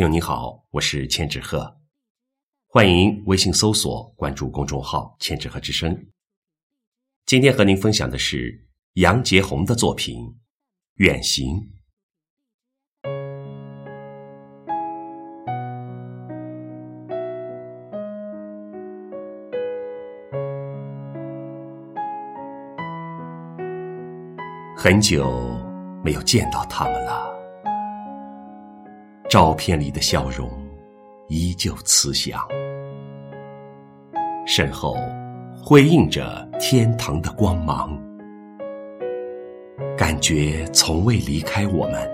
朋友你好，我是千纸鹤，欢迎微信搜索关注公众号“千纸鹤之声”。今天和您分享的是杨洁红的作品《远行》。很久没有见到他们了。照片里的笑容依旧慈祥，身后辉映着天堂的光芒，感觉从未离开我们。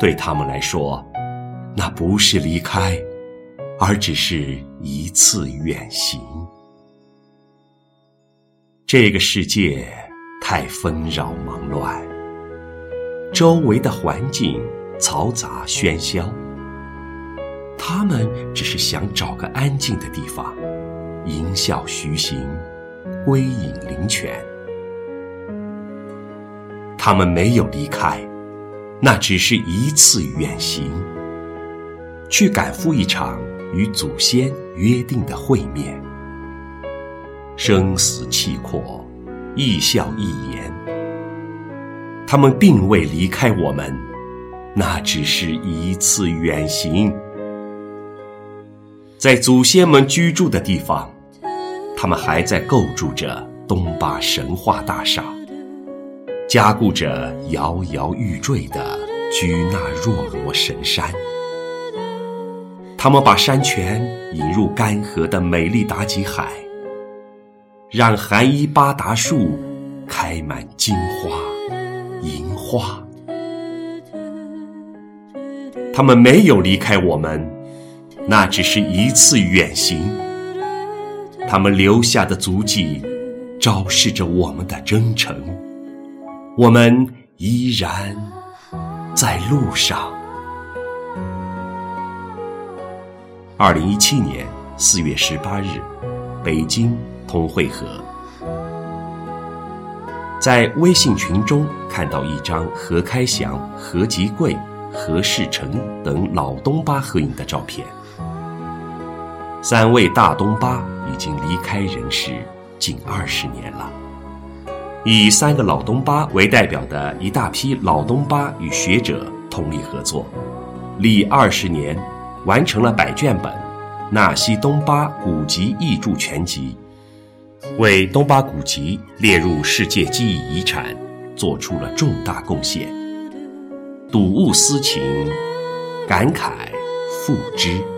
对他们来说，那不是离开，而只是一次远行。这个世界太纷扰忙乱，周围的环境。嘈杂喧嚣，他们只是想找个安静的地方，吟啸徐行，归隐灵泉。他们没有离开，那只是一次远行，去赶赴一场与祖先约定的会面。生死契阔，一笑一言，他们并未离开我们。那只是一次远行，在祖先们居住的地方，他们还在构筑着东巴神话大厦，加固着摇摇欲坠的居那若罗神山。他们把山泉引入干涸的美丽达吉海，让寒衣巴达树开满金花银花。他们没有离开我们，那只是一次远行。他们留下的足迹，昭示着我们的征程。我们依然在路上。二零一七年四月十八日，北京通惠河，在微信群中看到一张何开祥、何吉贵。何世成等老东巴合影的照片。三位大东巴已经离开人世近二十年了。以三个老东巴为代表的一大批老东巴与学者通力合作，历二十年，完成了百卷本《纳西东巴古籍译著全集》，为东巴古籍列入世界记忆遗产做出了重大贡献。睹物思情，感慨复之。